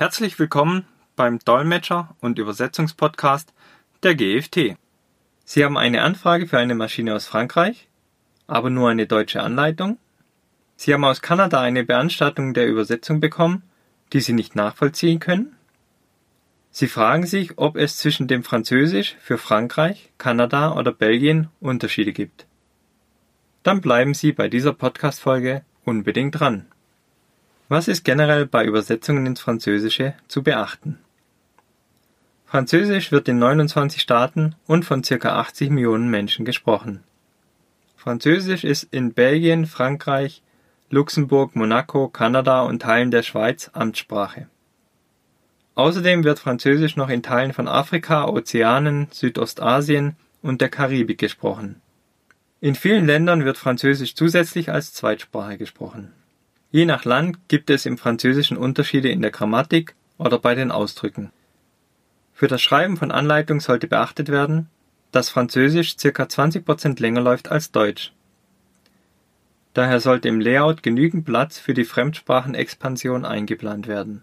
Herzlich willkommen beim Dolmetscher- und Übersetzungspodcast der GFT. Sie haben eine Anfrage für eine Maschine aus Frankreich, aber nur eine deutsche Anleitung. Sie haben aus Kanada eine Beanstandung der Übersetzung bekommen, die Sie nicht nachvollziehen können. Sie fragen sich, ob es zwischen dem Französisch für Frankreich, Kanada oder Belgien Unterschiede gibt. Dann bleiben Sie bei dieser Podcast-Folge unbedingt dran. Was ist generell bei Übersetzungen ins Französische zu beachten? Französisch wird in 29 Staaten und von ca. 80 Millionen Menschen gesprochen. Französisch ist in Belgien, Frankreich, Luxemburg, Monaco, Kanada und Teilen der Schweiz Amtssprache. Außerdem wird Französisch noch in Teilen von Afrika, Ozeanen, Südostasien und der Karibik gesprochen. In vielen Ländern wird Französisch zusätzlich als Zweitsprache gesprochen. Je nach Land gibt es im Französischen Unterschiede in der Grammatik oder bei den Ausdrücken. Für das Schreiben von Anleitungen sollte beachtet werden, dass Französisch ca. 20% länger läuft als Deutsch. Daher sollte im Layout genügend Platz für die Fremdsprachenexpansion eingeplant werden.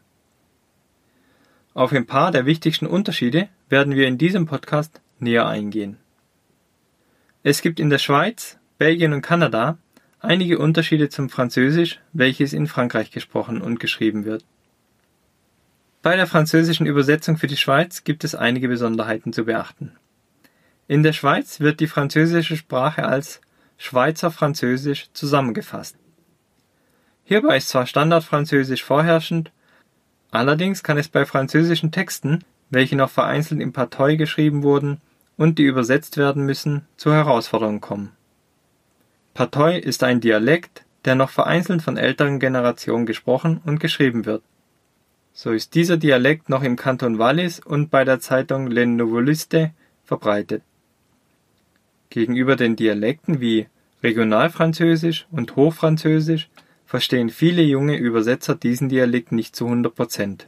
Auf ein paar der wichtigsten Unterschiede werden wir in diesem Podcast näher eingehen. Es gibt in der Schweiz, Belgien und Kanada Einige Unterschiede zum Französisch, welches in Frankreich gesprochen und geschrieben wird. Bei der französischen Übersetzung für die Schweiz gibt es einige Besonderheiten zu beachten. In der Schweiz wird die französische Sprache als Schweizer Französisch zusammengefasst. Hierbei ist zwar Standardfranzösisch vorherrschend, allerdings kann es bei französischen Texten, welche noch vereinzelt im Partoi geschrieben wurden und die übersetzt werden müssen, zu Herausforderungen kommen Patoi ist ein Dialekt, der noch vereinzelt von älteren Generationen gesprochen und geschrieben wird. So ist dieser Dialekt noch im Kanton Wallis und bei der Zeitung Le Nouvelliste verbreitet. Gegenüber den Dialekten wie Regionalfranzösisch und Hochfranzösisch verstehen viele junge Übersetzer diesen Dialekt nicht zu 100 Prozent.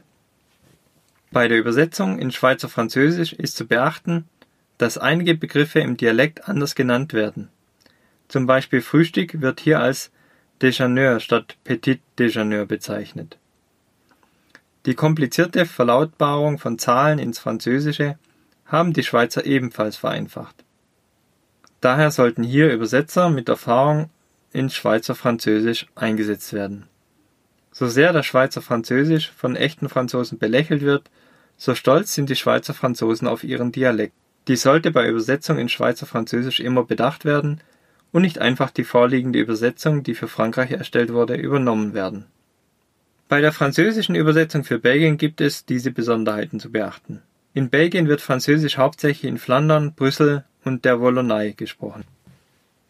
Bei der Übersetzung in Schweizer Französisch ist zu beachten, dass einige Begriffe im Dialekt anders genannt werden zum Beispiel Frühstück wird hier als Déjeuner statt Petit Déjeuner bezeichnet. Die komplizierte Verlautbarung von Zahlen ins Französische haben die Schweizer ebenfalls vereinfacht. Daher sollten hier Übersetzer mit Erfahrung ins Schweizer Französisch eingesetzt werden. So sehr das Schweizer Französisch von echten Franzosen belächelt wird, so stolz sind die Schweizer Franzosen auf ihren Dialekt. Dies sollte bei Übersetzung in Schweizer Französisch immer bedacht werden, und nicht einfach die vorliegende Übersetzung, die für Frankreich erstellt wurde, übernommen werden. Bei der französischen Übersetzung für Belgien gibt es diese Besonderheiten zu beachten. In Belgien wird Französisch hauptsächlich in Flandern, Brüssel und der Wallonei gesprochen.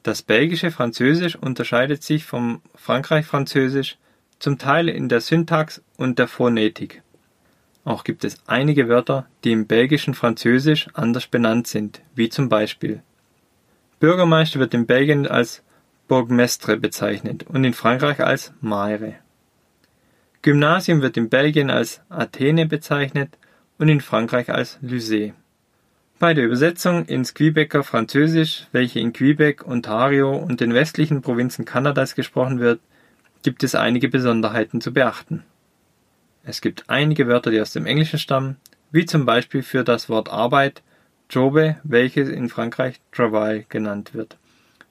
Das belgische Französisch unterscheidet sich vom Frankreich-Französisch zum Teil in der Syntax und der Phonetik. Auch gibt es einige Wörter, die im belgischen Französisch anders benannt sind, wie zum Beispiel Bürgermeister wird in Belgien als Bourgmestre bezeichnet und in Frankreich als Maire. Gymnasium wird in Belgien als Athene bezeichnet und in Frankreich als Lycée. Bei der Übersetzung ins Quebecer Französisch, welche in Quebec, Ontario und den westlichen Provinzen Kanadas gesprochen wird, gibt es einige Besonderheiten zu beachten. Es gibt einige Wörter, die aus dem Englischen stammen, wie zum Beispiel für das Wort Arbeit Jobe, welches in Frankreich Travail genannt wird,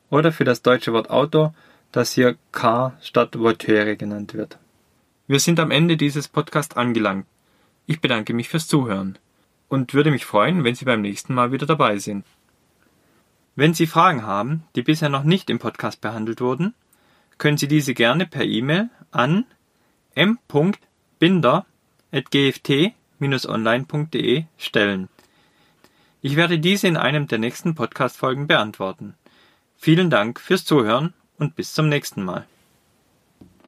oder für das deutsche Wort Auto, das hier Car statt Voiture genannt wird. Wir sind am Ende dieses Podcasts angelangt. Ich bedanke mich fürs Zuhören und würde mich freuen, wenn Sie beim nächsten Mal wieder dabei sind. Wenn Sie Fragen haben, die bisher noch nicht im Podcast behandelt wurden, können Sie diese gerne per E-Mail an m.binder.gft-online.de stellen. Ich werde diese in einem der nächsten Podcast-Folgen beantworten. Vielen Dank fürs Zuhören und bis zum nächsten Mal.